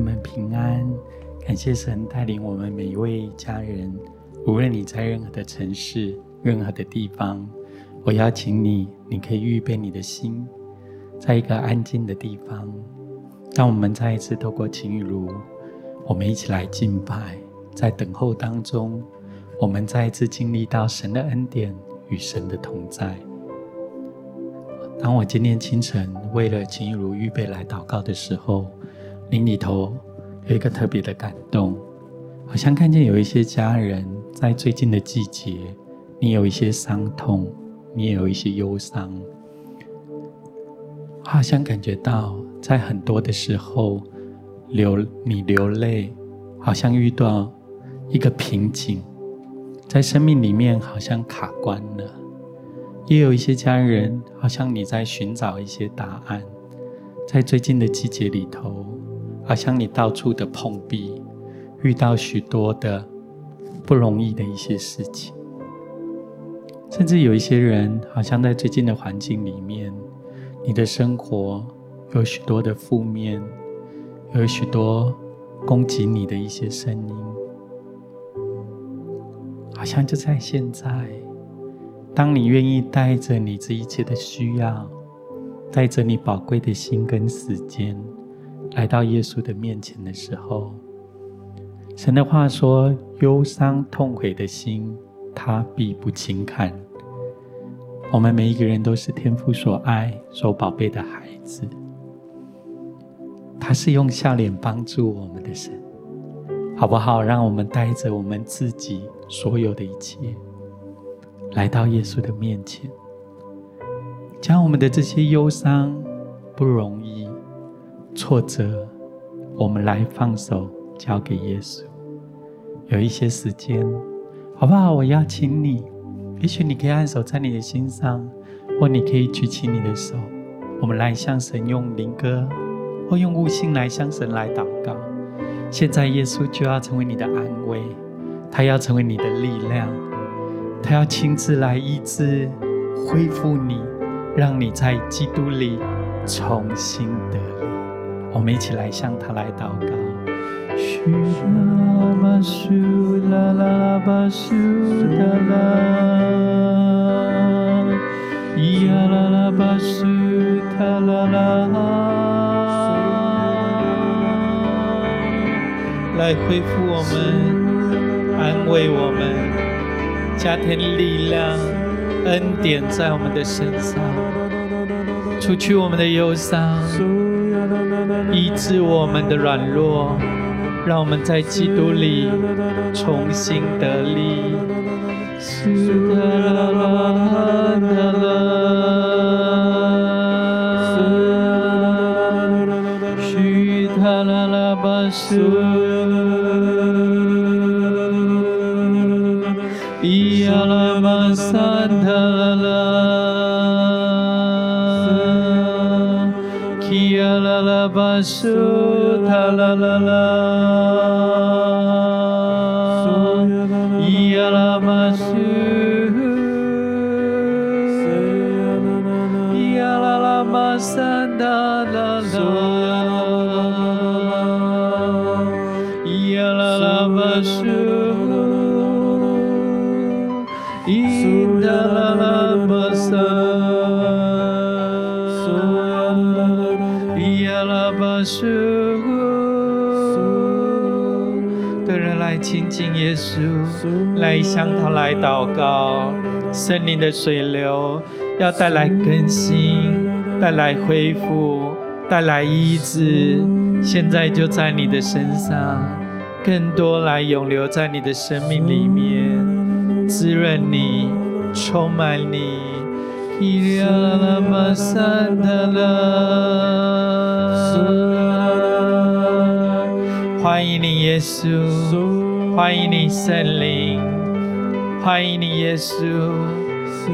们平安。感谢神带领我们每一位家人，无论你在任何的城市、任何的地方，我邀请你，你可以预备你的心，在一个安静的地方。当我们再一次透过晴雨如，我们一起来敬拜，在等候当中，我们再一次经历到神的恩典与神的同在。当我今天清晨为了晴雨如预备来祷告的时候，灵里头有一个特别的感动，好像看见有一些家人在最近的季节，你有一些伤痛，你也有一些忧伤，好像感觉到在很多的时候流你流泪，好像遇到一个瓶颈，在生命里面好像卡关了。也有一些家人，好像你在寻找一些答案，在最近的季节里头，好像你到处的碰壁，遇到许多的不容易的一些事情，甚至有一些人，好像在最近的环境里面，你的生活有许多的负面，有许多攻击你的一些声音，好像就在现在。当你愿意带着你这一切的需要，带着你宝贵的心跟时间，来到耶稣的面前的时候，神的话说：“忧伤痛悔的心，他必不轻看。”我们每一个人都是天父所爱、所宝贝的孩子，他是用笑脸帮助我们的神，好不好？让我们带着我们自己所有的一切。来到耶稣的面前，将我们的这些忧伤、不容易、挫折，我们来放手交给耶稣。有一些时间，好不好？我邀请你，也许你可以按手在你的心上，或你可以举起你的手，我们来向神用灵歌，或用悟性来向神来祷告。现在耶稣就要成为你的安慰，他要成为你的力量。他要亲自来医治、恢复你，让你在基督里重新得力。我们一起来向他来祷告。来恢复我们，安慰我们。加添力量、恩典在我们的身上，除去我们的忧伤，医治我们的软弱，让我们在基督里重新得力。su ta la la la. Ya la ma su. Ya la la ma san da la la. Ya la la ma su. İn da la 亲近耶稣，来向他来祷告。圣灵的水流要带来更新，带来恢复，带来医治。现在就在你的身上，更多来永留在你的生命里面，滋润你，充满你。欢迎你，耶稣！欢迎你，圣灵！欢迎你，耶稣！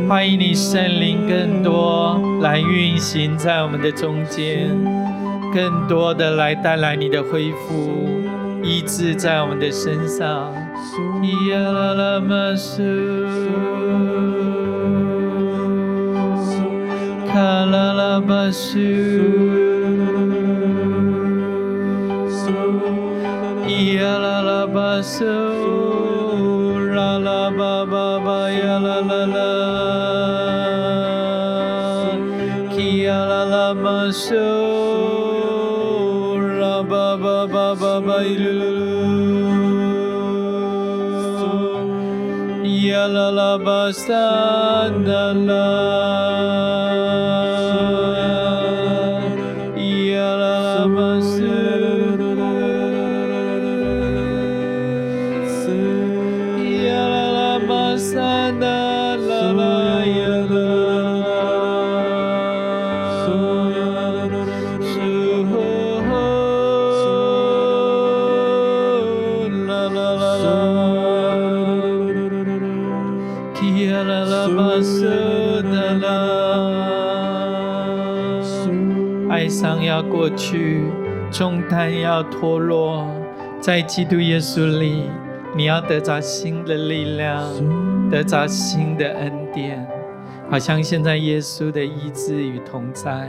欢迎你，圣灵！更多来运行在我们的中间，更多的来带来你的恢复、医治在我们的身上。卡拉拉巴苏。啦巴嗦，啦啦巴巴巴呀啦啦啦，叽呀啦啦巴嗦，啦巴巴巴巴巴哟噜噜，呀啦啦在基督耶稣里，你要得着新的力量，得着新的恩典，好像现在耶稣的医治与同在，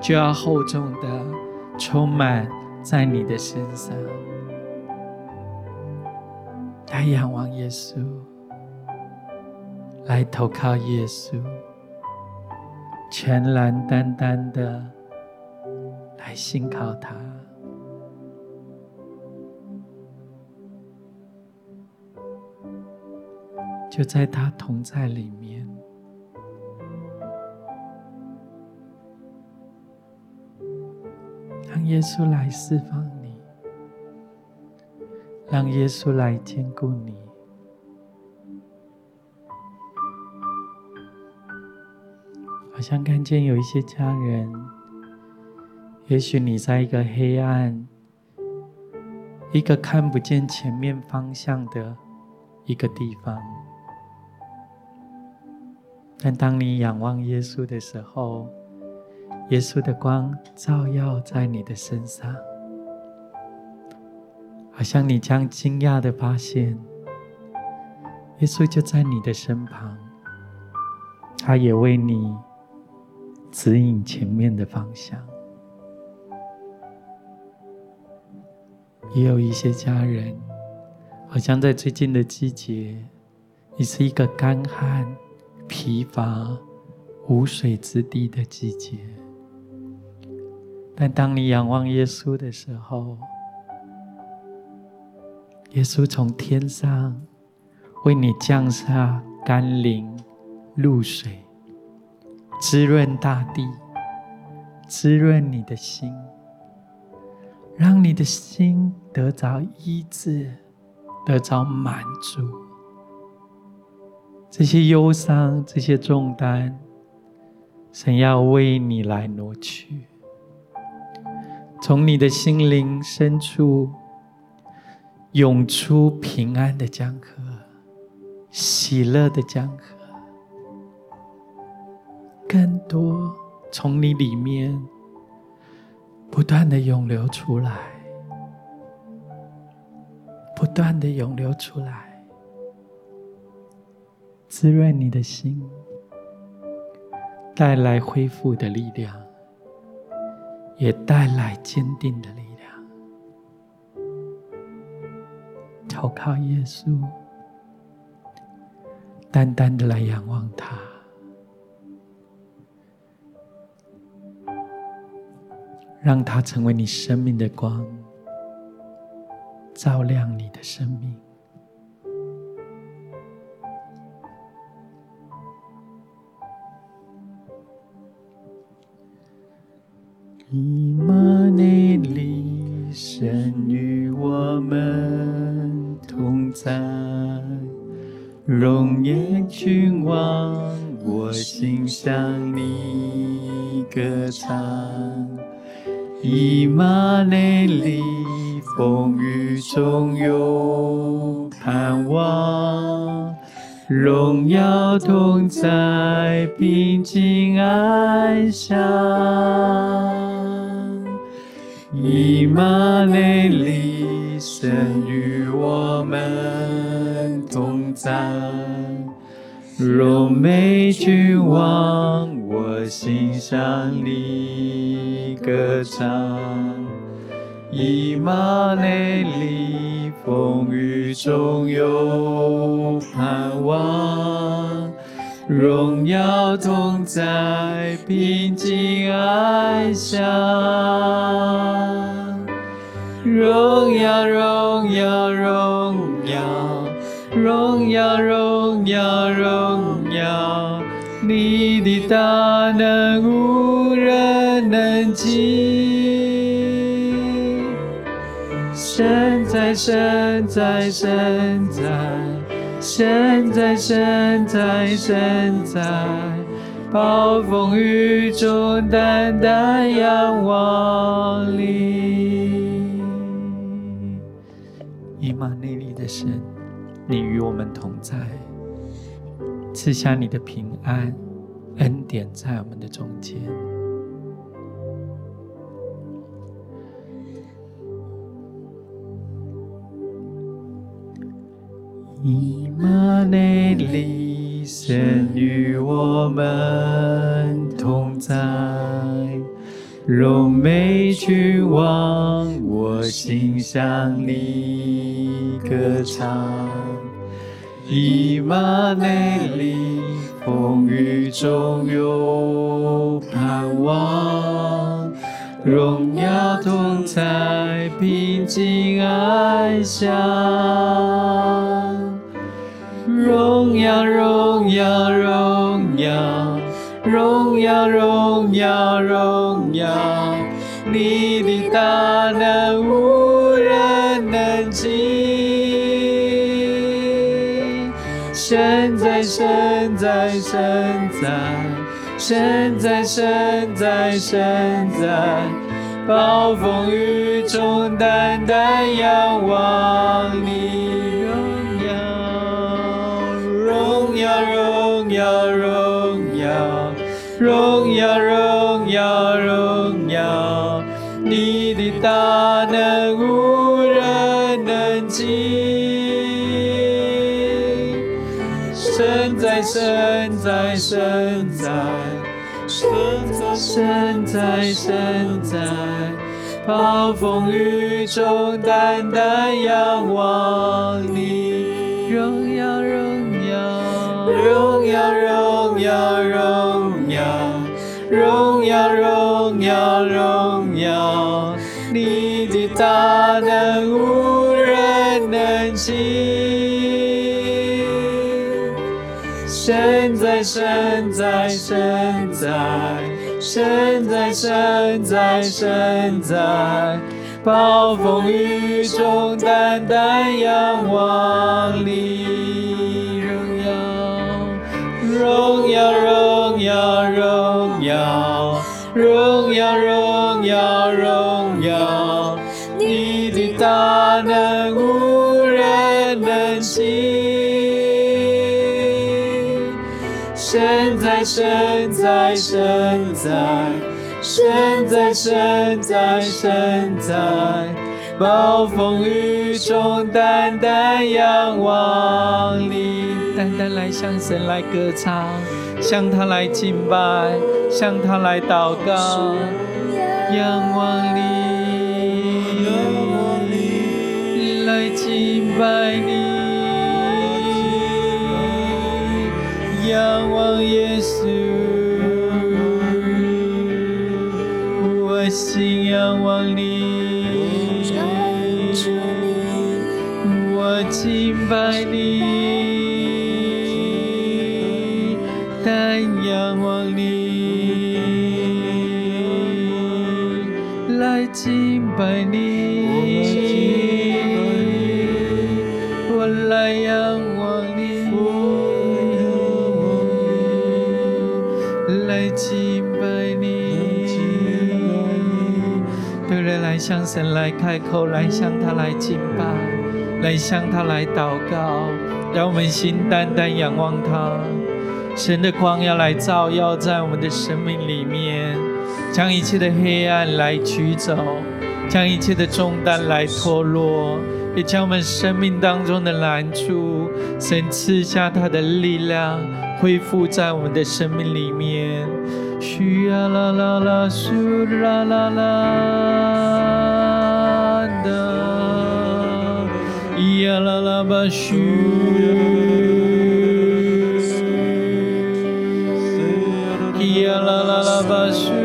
就要厚重的充满在你的身上。来仰望耶稣，来投靠耶稣，全然单单的。来信靠他，就在他同在里面，让耶稣来释放你，让耶稣来兼顾你，好像看见有一些家人。也许你在一个黑暗、一个看不见前面方向的一个地方，但当你仰望耶稣的时候，耶稣的光照耀在你的身上，好像你将惊讶的发现，耶稣就在你的身旁，他也为你指引前面的方向。也有一些家人，好像在最近的季节，你是一个干旱、疲乏、无水之地的季节。但当你仰望耶稣的时候，耶稣从天上为你降下甘霖、露水，滋润大地，滋润你的心。让你的心得着医治，得着满足。这些忧伤，这些重担，神要为你来挪去。从你的心灵深处涌出平安的江河，喜乐的江河，更多从你里面。不断的涌流出来，不断的涌流出来，滋润你的心，带来恢复的力量，也带来坚定的力量。投靠耶稣，单单的来仰望他。让它成为你生命的光，照亮你的生命。以你歌唱，以马内利。雨中有盼望，荣耀同在，平静安详。在，神在，神在，神在，神在，神在，暴风雨中淡淡仰望你。以马内利的神，你与我们同在，赐下你的平安恩典在我们的中间。以马内利，神与我们同在，荣美君王，我心向你歌唱。以马内利，风雨中有盼望，荣耀同在，平静安详。荣耀，荣耀，荣耀，荣耀，荣耀，荣耀，你的大能无人能及。神在，神在，神在，神在，神在，神在，暴风雨中单单仰望你。荣耀，荣耀，荣耀，荣耀，荣耀你的大能无人能及。神在，神在，神在，神在，神在，神在，暴风雨中单单仰望你。荣耀，荣耀，荣耀，荣耀，荣。耀，荣耀，你的大能无人能及。神在，神在，神在，神在，神在，神在，暴风雨中淡淡仰望你。荣耀，荣耀，荣耀，荣耀，荣耀，荣耀，你的大能无人能及。神在，神在，神在，神在，神在，神在，暴风雨中淡淡仰望你。淡淡来向神来歌唱，向他来敬拜，向他来祷告，仰望你，来敬拜你，仰望耶稣，我心仰望你，我敬拜你。在仰望你，来敬拜你，我来仰望你，来敬拜你。对人来向神来开口，来向他来敬拜，来向他来祷告，让我们心单单仰望他。神的光要来照耀在我们的生命里面，将一切的黑暗来驱走。将一切的重担来脱落，也将我们生命当中的难处，神赐下他的力量，恢复在我们的生命里面。需呀啦啦啦，苏啦啦啦的，呀啦啦吧咻，发现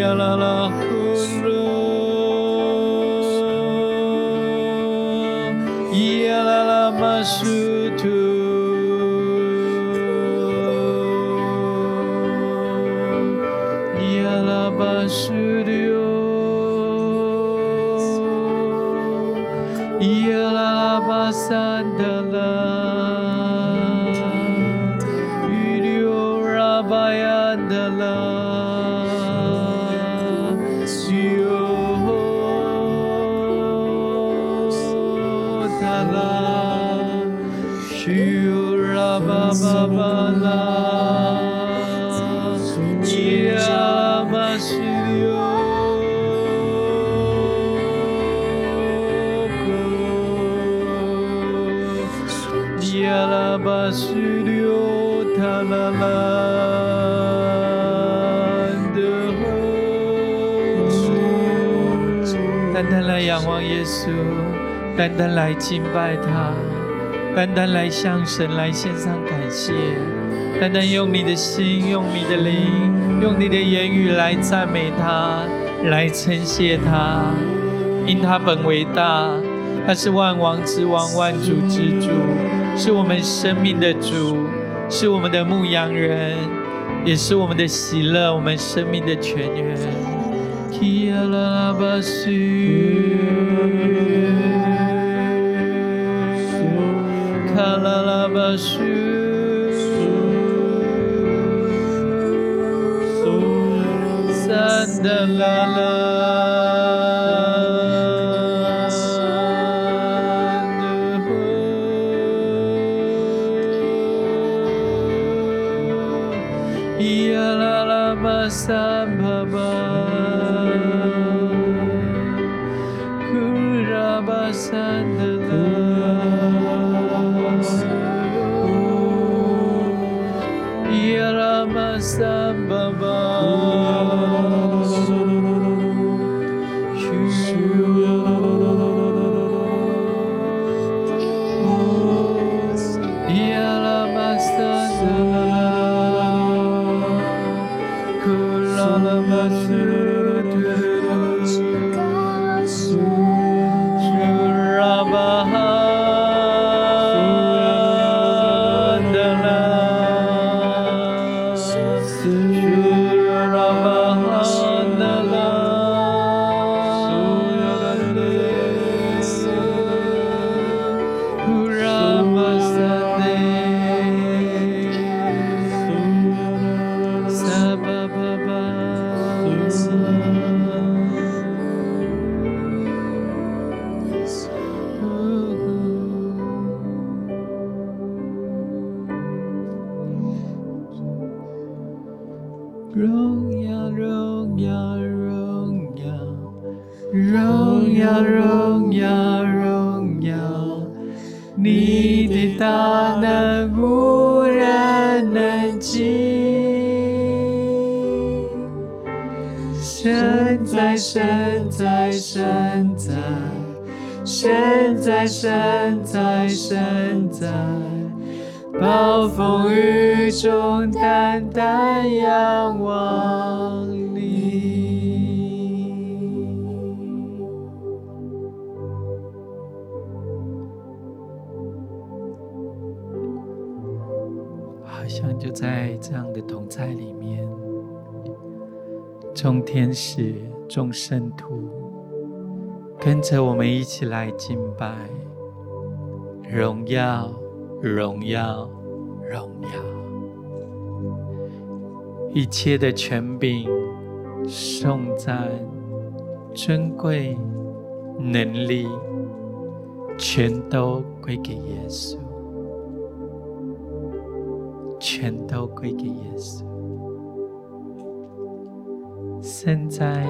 单稣，单单来敬拜他，单单来向神来献上感谢，单单用你的心，用你的灵，用你的言语来赞美他，来称谢他，因他本为大，他是万王之王，万主之主，是我们生命的主，是我们的牧羊人，也是我们的喜乐，我们生命的泉源。啦深情深在深在深在深在深在深在暴风雨中淡淡仰望。在这样的同在里面，众天使、众圣徒跟着我们一起来敬拜。荣耀，荣耀，荣耀。一切的权柄、颂赞、尊贵、能力，全都归给耶稣，全都归给耶稣。圣哉，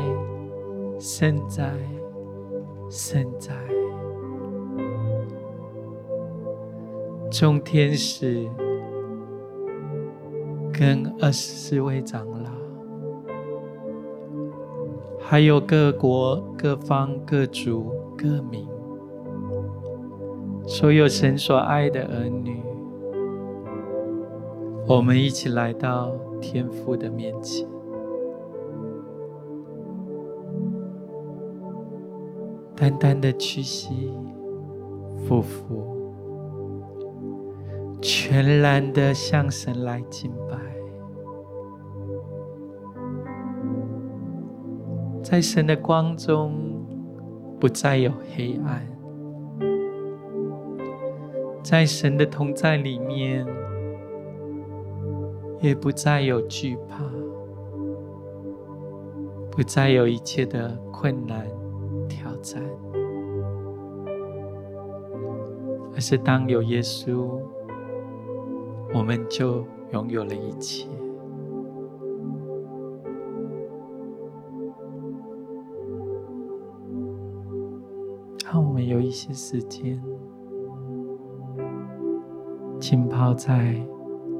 圣哉，圣哉！众天使跟二十四位长老，还有各国、各方、各族、各民，所有神所爱的儿女，我们一起来到天父的面前，单单的屈膝，俯伏。全然的向神来敬拜，在神的光中不再有黑暗，在神的同在里面也不再有惧怕，不再有一切的困难挑战，而是当有耶稣。我们就拥有了一切。让我们有一些时间浸泡在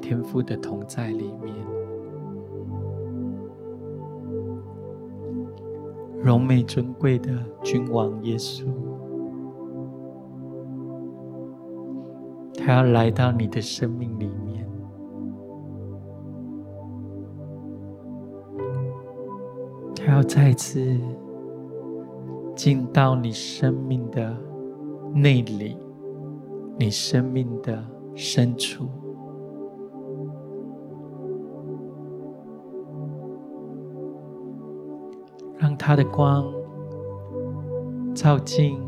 天父的同在里面，荣美尊贵的君王耶稣。他要来到你的生命里面，他要再次进到你生命的内里，你生命的深处，让他的光照进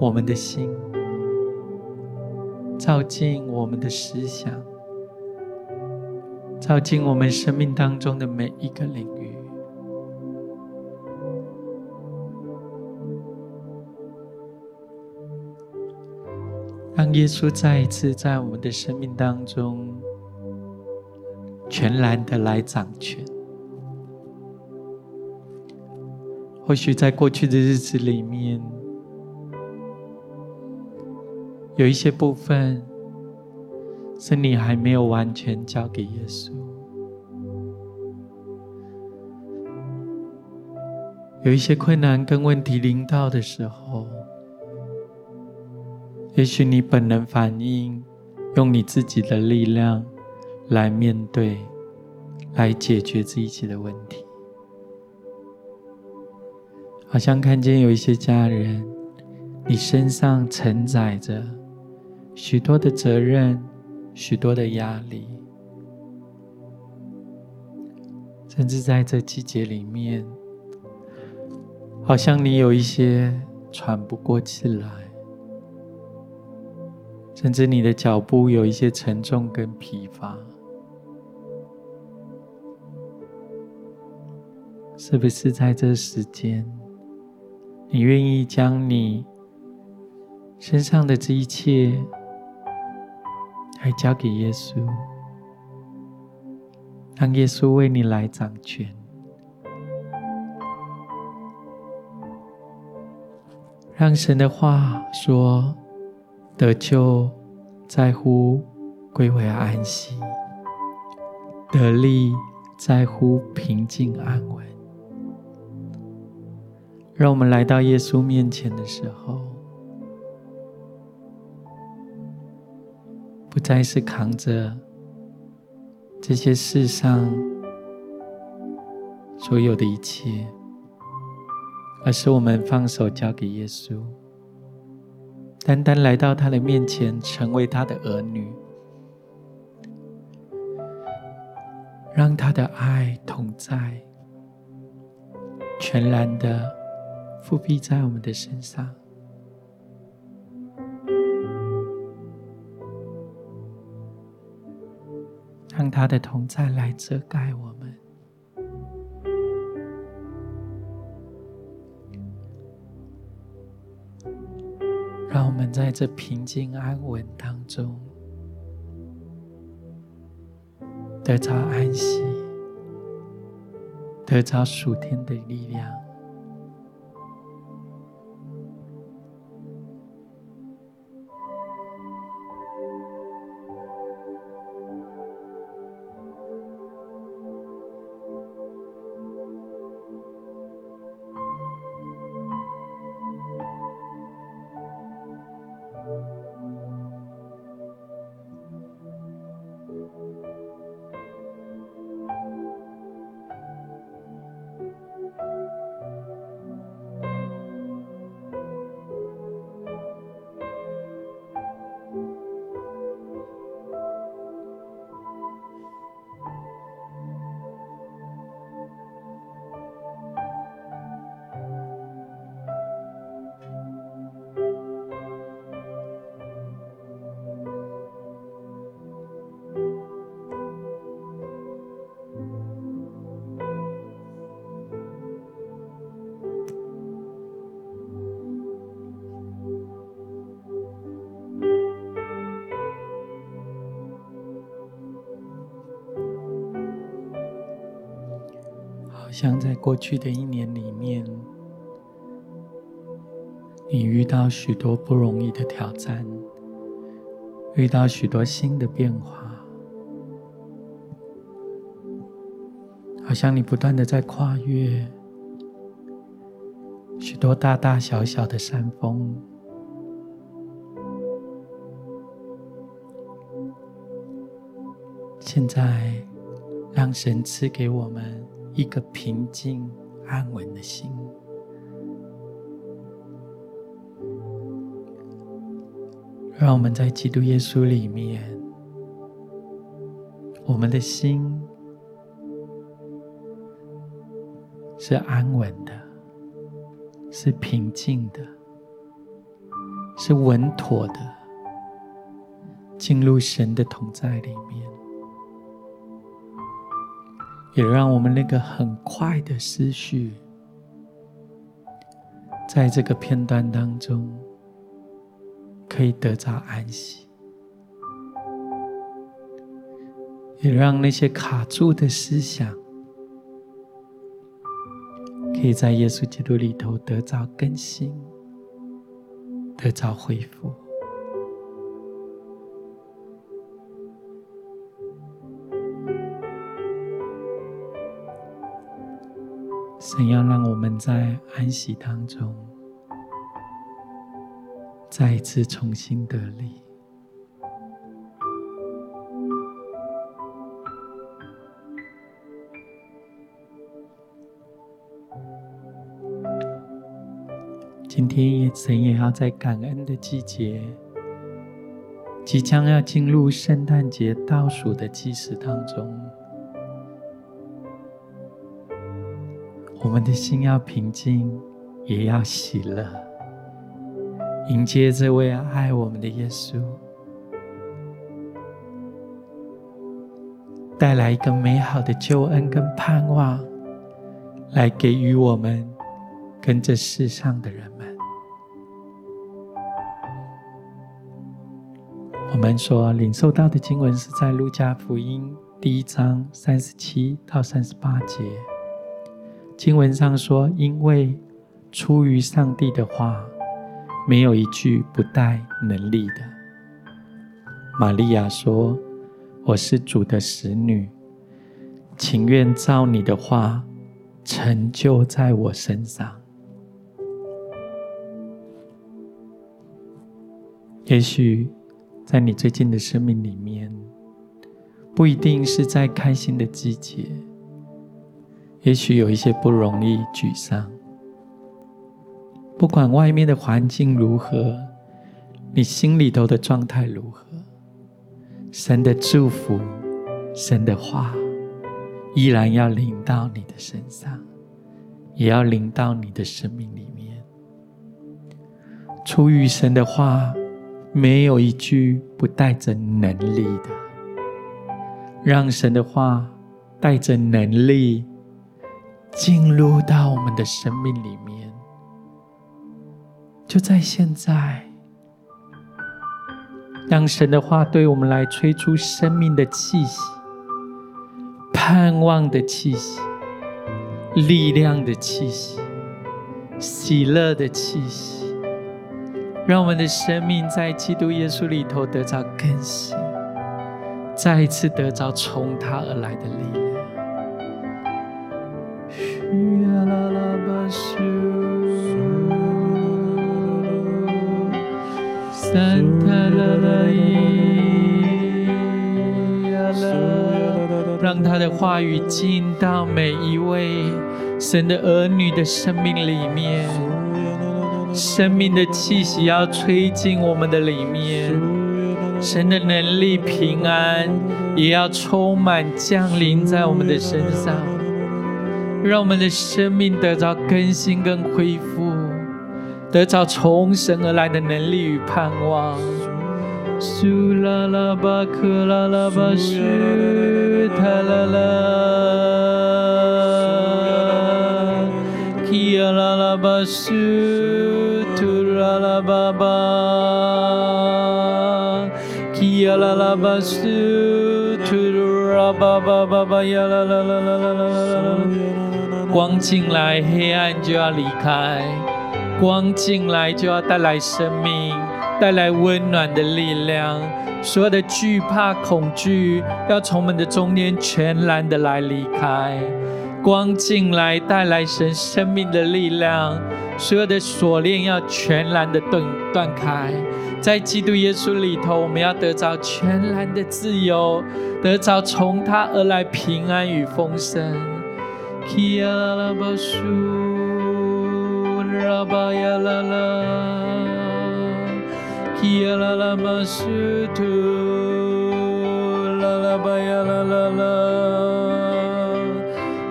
我们的心。照进我们的思想，照进我们生命当中的每一个领域，让耶稣再一次在我们的生命当中全然的来掌权。或许在过去的日子里面，有一些部分是你还没有完全交给耶稣，有一些困难跟问题临到的时候，也许你本能反应，用你自己的力量来面对，来解决这一切的问题，好像看见有一些家人，你身上承载着。许多的责任，许多的压力，甚至在这季节里面，好像你有一些喘不过气来，甚至你的脚步有一些沉重跟疲乏，是不是在这时间，你愿意将你身上的这一切，还交给耶稣，让耶稣为你来掌权，让神的话说：得救在乎归回安息，得力在乎平静安稳。让我们来到耶稣面前的时候。不再是扛着这些世上所有的一切，而是我们放手交给耶稣，单单来到他的面前，成为他的儿女，让他的爱同在，全然的覆庇在我们的身上。让他的同在来遮盖我们，让我们在这平静安稳当中得着安息，得着属天的力量。像在过去的一年里面，你遇到许多不容易的挑战，遇到许多新的变化，好像你不断的在跨越许多大大小小的山峰。现在，让神赐给我们。一个平静安稳的心，让我们在基督耶稣里面，我们的心是安稳的，是平静的，是稳妥的，进入神的同在里面。也让我们那个很快的思绪，在这个片段当中，可以得到安息；也让那些卡住的思想，可以在耶稣基督里头得到更新，得到恢复。神要让我们在安息当中，再一次重新得力。今天也神也要在感恩的季节，即将要进入圣诞节倒数的计时当中。我们的心要平静，也要喜乐，迎接这位爱我们的耶稣，带来一个美好的救恩跟盼望，来给予我们跟这世上的人们。我们所领受到的经文是在路加福音第一章三十七到三十八节。经文上说：“因为出于上帝的话，没有一句不带能力的。”玛利亚说：“我是主的使女，情愿照你的话成就在我身上。”也许在你最近的生命里面，不一定是在开心的季节。也许有一些不容易、沮丧。不管外面的环境如何，你心里头的状态如何，神的祝福、神的话，依然要临到你的身上，也要临到你的生命里面。出于神的话，没有一句不带着能力的。让神的话带着能力进入到我们的生命里面。就在现在，让神的话对我们来吹出生命的气息、盼望的气息、力量的气息、喜乐的气息，让我们的生命在基督耶稣里头得着更新。再一次得着从他而来的力量。让他的话语进到每一位神的儿女的生命里面，生命的气息要吹进我们的里面。神的能力、平安，也要充满降临在我们的身上，让我们的生命得着更新跟恢复，得着从神而来的能力与盼望。苏啦啦巴克拉啦巴苏塔啦啦，基亚啦啦巴苏图啦啦巴巴。呀啦啦巴苏，图鲁拉巴巴巴巴呀啦啦啦啦啦啦啦啦！光进来，黑暗就要离开；光进来，就要带来生命，带来温暖的力量。所有的惧怕、恐惧，要从我们的中间全然的来离开。光进来，带来神生命的力量。所有的锁链要全然的断断开。在基督耶稣里头，我们要得着全然的自由，得着从他而来平安与丰盛。Kialabasur Rabayalala Kialalamasutu Lalabayalala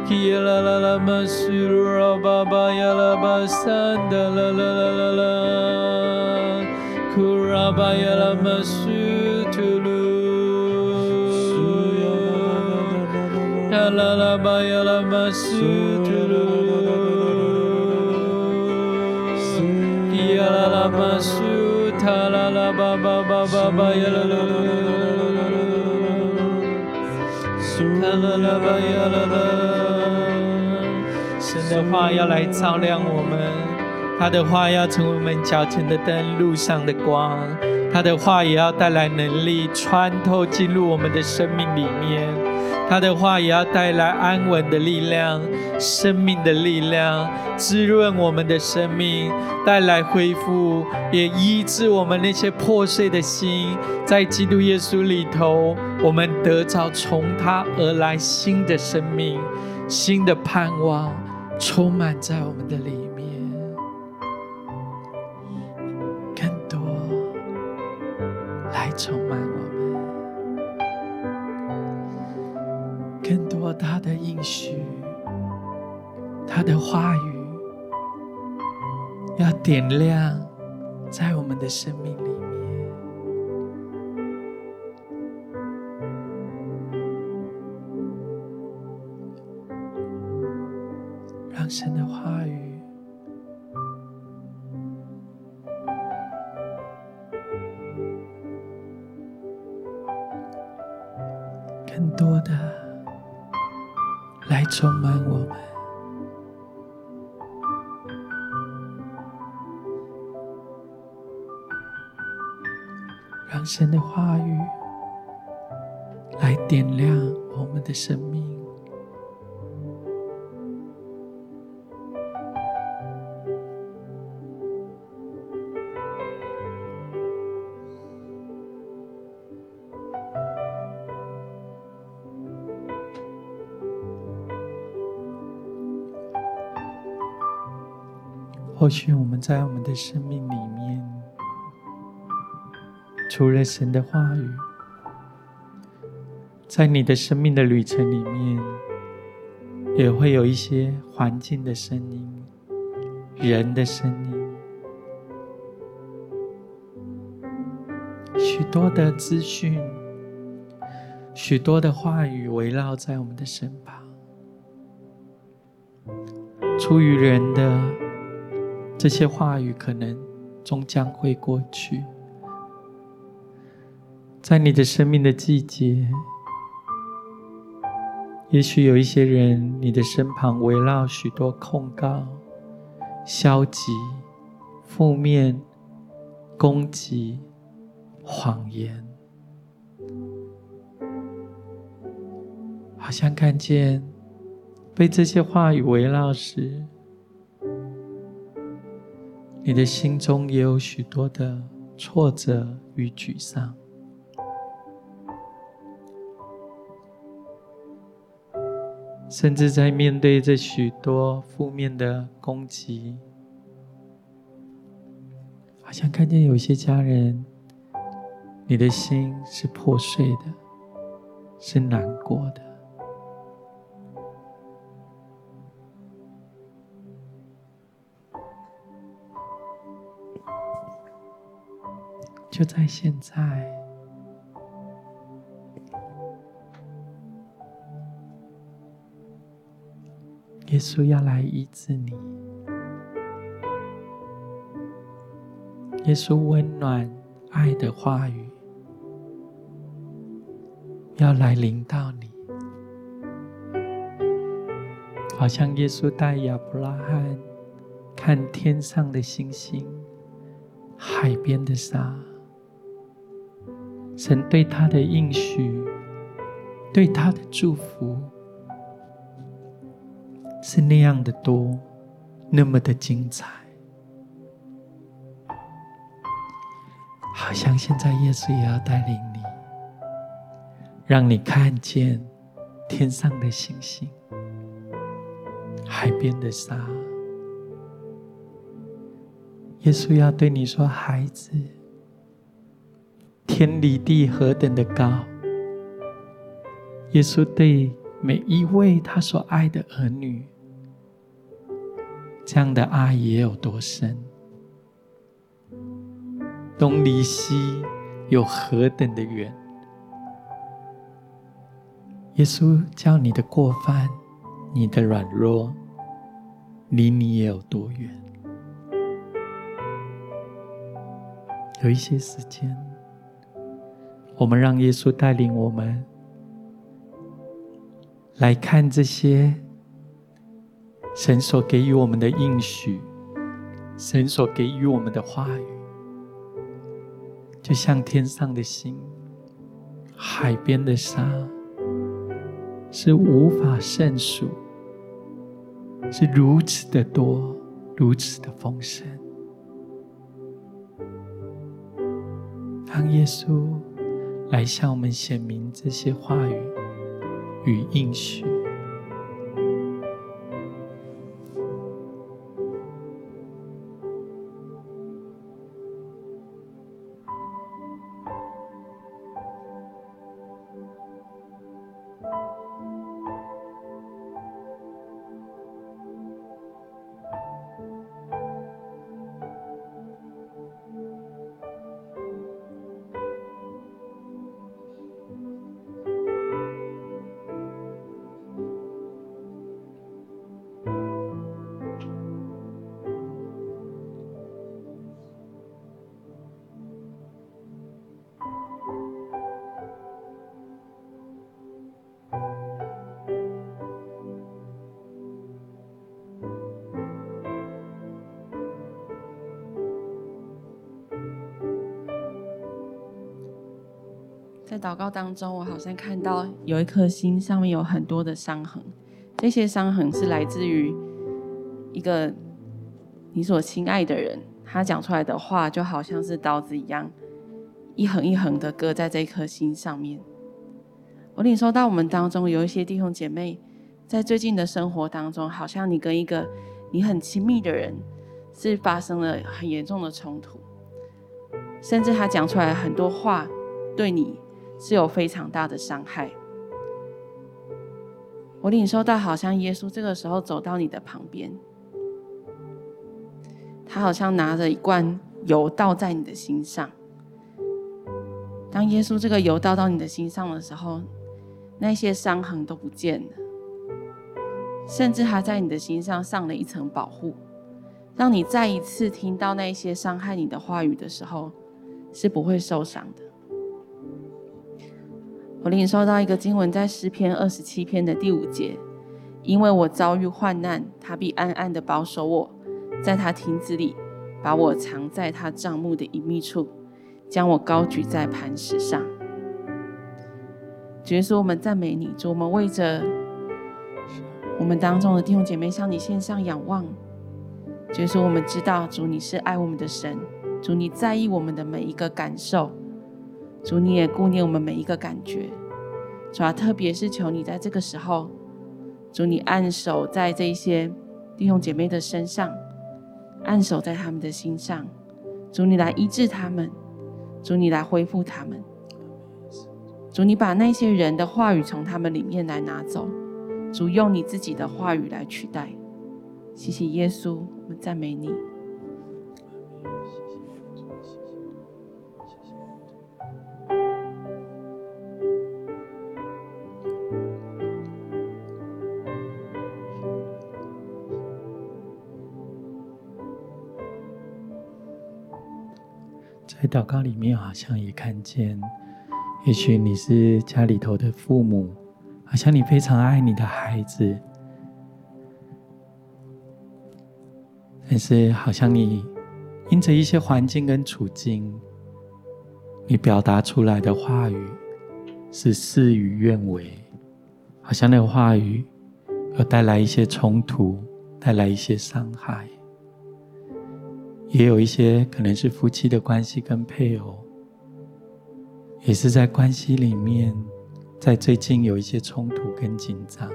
Kialalamasur Rababayalabasandalala Kurabayalamasur 啦啦巴呀啦嘛苏图鲁，呀啦啦嘛苏塔啦啦巴巴巴巴巴呀啦啦啦啦啦，塔啦啦巴呀啦啦，神的话要来照亮我们。他的话要成为我们脚前的灯，路上的光。他的话也要带来能力，穿透进入我们的生命里面。他的话也要带来安稳的力量，生命的力量，滋润我们的生命，带来恢复，也医治我们那些破碎的心。在基督耶稣里头，我们得着从他而来新的生命，新的盼望，充满在我们的里面。更多来充满他的应许，他的话语，要点亮在我们的生命里面，让神的话语更。多的来充满我们，让神的话语来点亮我们的生命。或许我们在我们的生命里面，除了神的话语，在你的生命的旅程里面，也会有一些环境的声音、人的声音、许多的资讯，许多的话语围绕在我们的身旁。出于人的这些话语，可能终将会过去。在你的生命的季节，也许有一些人，你的身旁围绕许多控告、消极、负面、攻击、谎言，好像看见被这些话语围绕时，你的心中也有许多的挫折与沮丧。甚至在面对这许多负面的攻击，好像看见有些家人，你的心是破碎的，是难过的。就在现在。耶稣要来医治你，耶稣温暖爱的话语。要来临到你，好像耶稣带亚伯拉罕看天上的星星、海边的沙，神对他的应许，对他的祝福。是那样的多，那么的精彩，好像现在耶稣也要带领你，让你看见天上的星星，海边的沙。耶稣要对你说：“孩子，天离地何等的高。”耶稣对每一位他所爱的儿女。这样的爱也有多深？东离西有何等的远？耶稣叫你的过犯、你的软弱，离你也有多远？有一些时间，我们让耶稣带领我们来看这些。神所给予我们的应许，神所给予我们的话语，就像天上的星，海边的沙，是无法胜数，是如此的多，如此的丰盛。让耶稣来向我们显明这些话语与应许。在祷告当中，我好像看到有一颗心上面有很多的伤痕，这些伤痕是来自于一个你所亲爱的人，他讲出来的话就好像是刀子一样，一横一横的割在这颗心上面。我领受到我们当中有一些弟兄姐妹，在最近的生活当中，好像你跟一个你很亲密的人是发生了很严重的冲突，甚至他讲出来很多话对你。是有非常大的伤害。我领受到，好像耶稣这个时候走到你的旁边，他好像拿着一罐油倒在你的心上。当耶稣这个油倒到你的心上的时候，那些伤痕都不见了，甚至还在你的心上上了一层保护，让你再一次听到那些伤害你的话语的时候，是不会受伤的。我领受到一个经文，在诗篇二十七篇的第五节，因为我遭遇患难，他必暗暗的保守我，在他亭子里，把我藏在他帐幕的隐秘处，将我高举在磐石上。主耶稣，我们赞美你，主，我们为着我们当中的弟兄姐妹向你献上仰望。主耶稣，我们知道，主你是爱我们的神，主你在意我们的每一个感受，主你也顾念我们每一个感觉。主啊，特别是求你在这个时候，主你按手在这些弟兄姐妹的身上，按手在他们的心上，主你来医治他们，主你来恢复他们。主，你把那些人的话语从他们里面来拿走，主用你自己的话语来取代。谢谢耶稣，我们赞美你。在祷告里面，好像也看见。也许你是家里头的父母，好像你非常爱你的孩子，但是好像你因着一些环境跟处境，你表达出来的话语是事与愿违，好像那个话语有带来一些冲突，带来一些伤害，也有一些可能是夫妻的关系跟配偶。也是在关系里面，在最近有一些冲突跟紧张，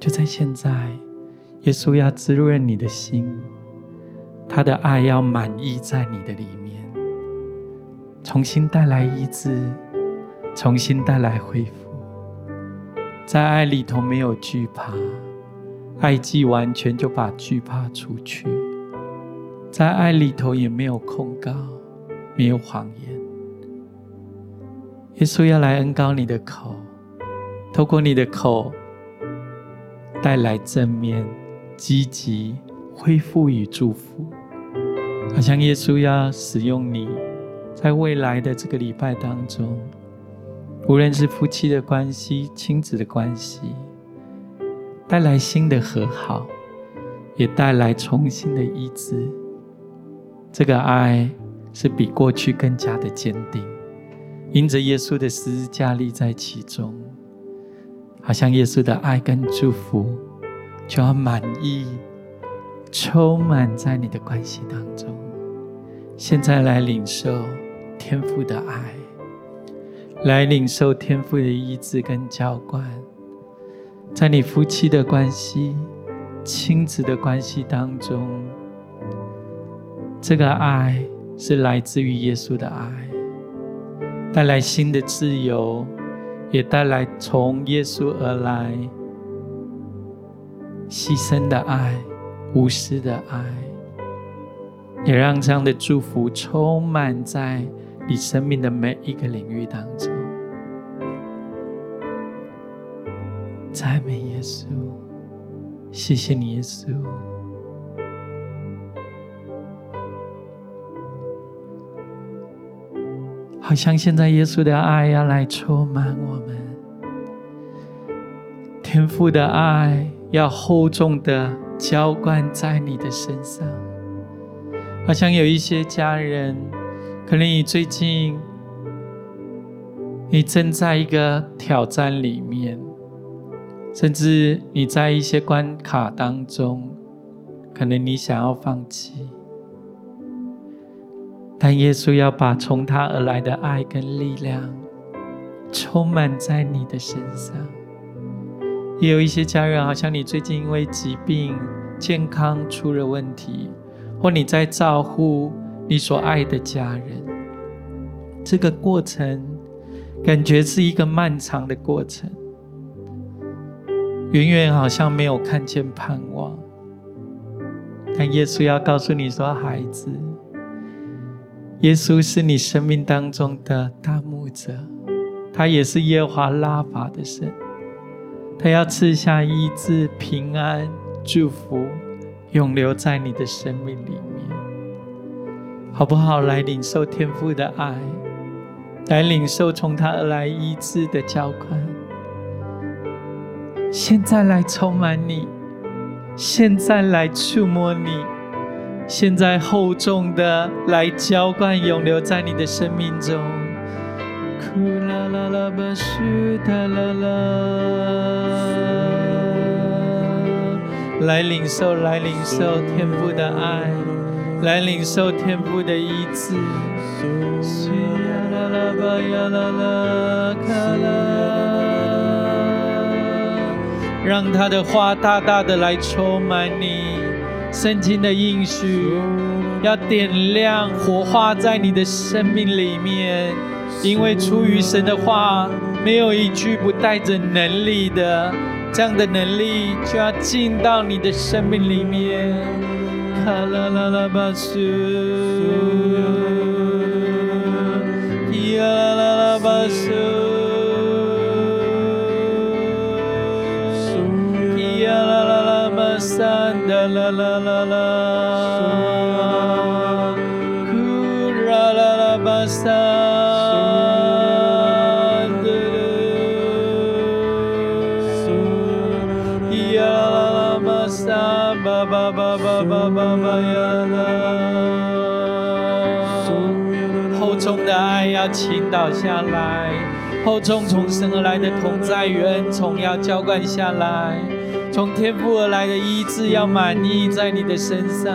就在现在，耶稣要滋润你的心，他的爱要满溢在你的里面，重新带来医治，重新带来恢复，在爱里头没有惧怕，爱既完全就把惧怕除去，在爱里头也没有控告。没有谎言，耶稣要来恩高你的口，透过你的口带来正面、积极、恢复与祝福。好像耶稣要使用你，在未来的这个礼拜当中，无论是夫妻的关系、亲子的关系，带来新的和好，也带来重新的医治。这个爱。是比过去更加的坚定，因着耶稣的十字架立在其中，好像耶稣的爱跟祝福就要满溢，充满在你的关系当中。现在来领受天父的爱，来领受天父的医治跟浇灌，在你夫妻的关系、亲子的关系当中，这个爱。是来自于耶稣的爱，带来新的自由，也带来从耶稣而来牺牲的爱、无私的爱，也让这样的祝福充满在你生命的每一个领域当中。赞美耶稣，谢谢你，耶稣。好像现在耶稣的爱要来充满我们，天父的爱要厚重的浇灌在你的身上。好像有一些家人，可能你最近你正在一个挑战里面，甚至你在一些关卡当中，可能你想要放弃。但耶稣要把从他而来的爱跟力量充满在你的身上。也有一些家人，好像你最近因为疾病、健康出了问题，或你在照顾你所爱的家人，这个过程感觉是一个漫长的过程，远远好像没有看见盼望。但耶稣要告诉你说，孩子。耶稣是你生命当中的大牧者，他也是耶和华拉法的神，他要赐下医治、平安、祝福，永留在你的生命里面，好不好？来领受天父的爱，来领受从他而来医治的浇灌，现在来充满你，现在来触摸你。现在厚重的来浇灌，永留在你的生命中。啦啦啦巴哒啦啦，来领受，来领受天父的爱，来领受天父的医治。啦啦巴呀啦啦卡啦，让他的话大大的来充满你。圣经的应许要点亮火化在你的生命里面，因为出于神的话，没有一句不带着能力的。这样的能力就要进到你的生命里面。卡拉拉拉巴苏，咿呀啦啦啦巴苏。啦啦啦啦啦，库拉拉拉巴萨，呀啦啦巴萨，巴巴巴巴巴巴巴呀啦，厚重的爱要倾倒下来，厚重从神而来的同在与恩宠要浇灌下来。从天父而来的医治要满意在你的身上，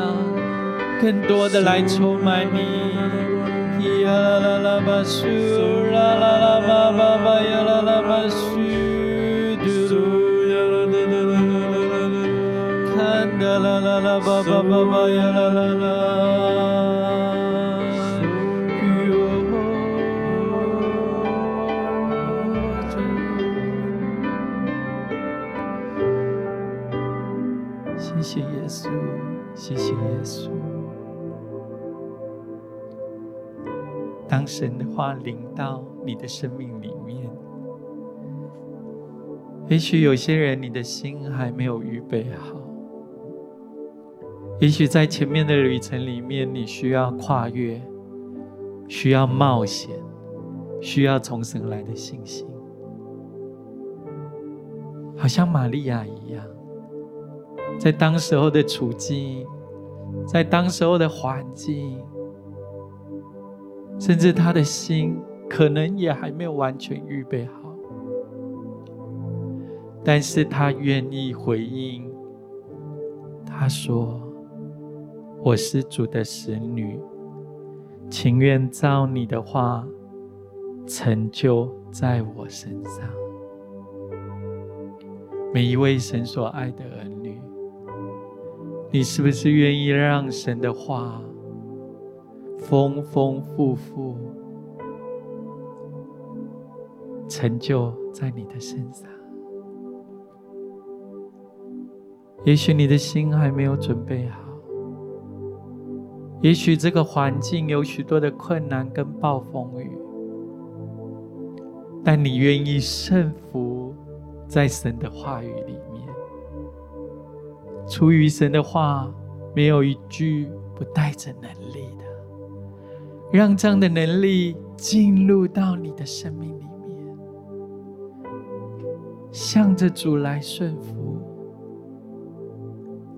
更多的来充满你。呀啦啦巴苏，啦啦啦啦啦巴苏，嘟呀啦啦啦啦啦啦，看的啦啦啦啦啦啦啦。神的话临到你的生命里面，也许有些人你的心还没有预备好，也许在前面的旅程里面，你需要跨越，需要冒险，需要从神来的信心，好像玛利亚一样，在当时候的处境。在当时候的环境，甚至他的心可能也还没有完全预备好，但是他愿意回应。他说：“我是主的使女，情愿照你的话成就在我身上。”每一位神所爱的儿女。你是不是愿意让神的话丰丰富富成就在你的身上？也许你的心还没有准备好，也许这个环境有许多的困难跟暴风雨，但你愿意顺服在神的话语里面。出于神的话，没有一句不带着能力的。让这样的能力进入到你的生命里面，向着主来顺服，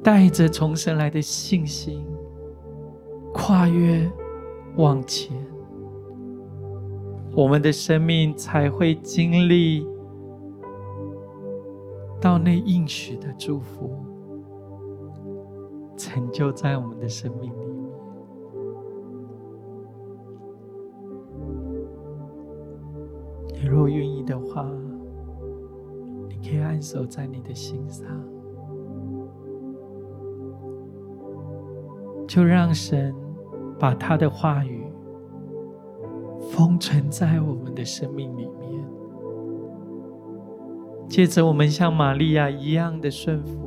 带着从神来的信心，跨越往前，我们的生命才会经历到那应许的祝福。成就在我们的生命里你若愿意的话，你可以按手在你的心上，就让神把他的话语封存在我们的生命里面。借着我们像玛利亚一样的顺服。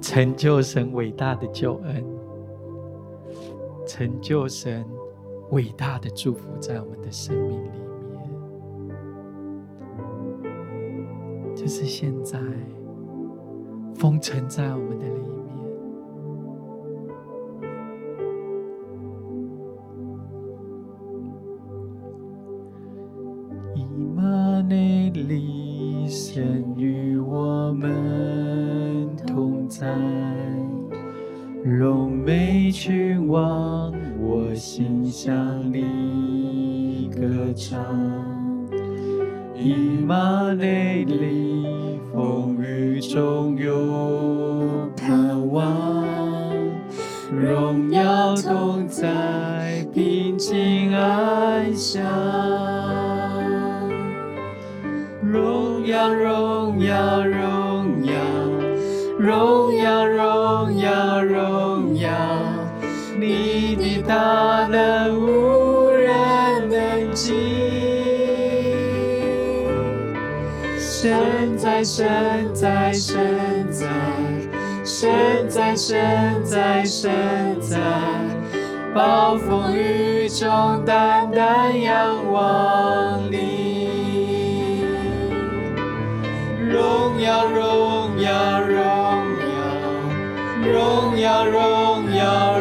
成就神伟大的救恩，成就神伟大的祝福在我们的生命里面，就是现在，封存在我们的里。荣美君王。我心向你歌唱，以马内利，风雨中有盼望，荣耀同在，平静安详，荣耀荣耀荣耀，荣耀在神在神在神在神在神在，暴风雨中单单仰望你，荣耀荣耀荣耀荣耀荣耀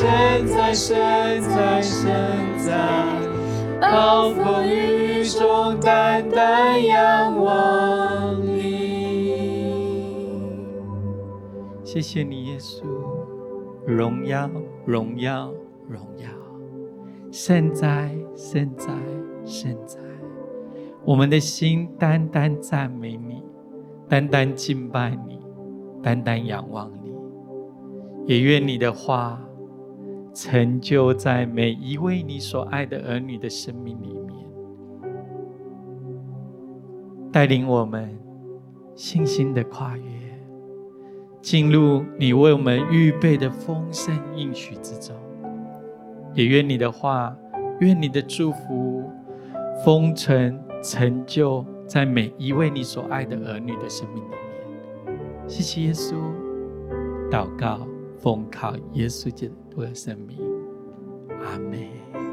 神在，神在，神在，暴风雨中单单仰望你。谢谢你，耶稣，荣耀，荣耀，荣耀，神在，神在，神在，我们的心单单赞美你，单单敬拜你。单单仰望你，也愿你的话成就在每一位你所爱的儿女的生命里面，带领我们信心的跨越，进入你为我们预备的丰盛应许之中。也愿你的话，愿你的祝福封存成就在每一位你所爱的儿女的生命里面。谢谢耶稣，祷告奉靠耶稣基督的生命，阿门。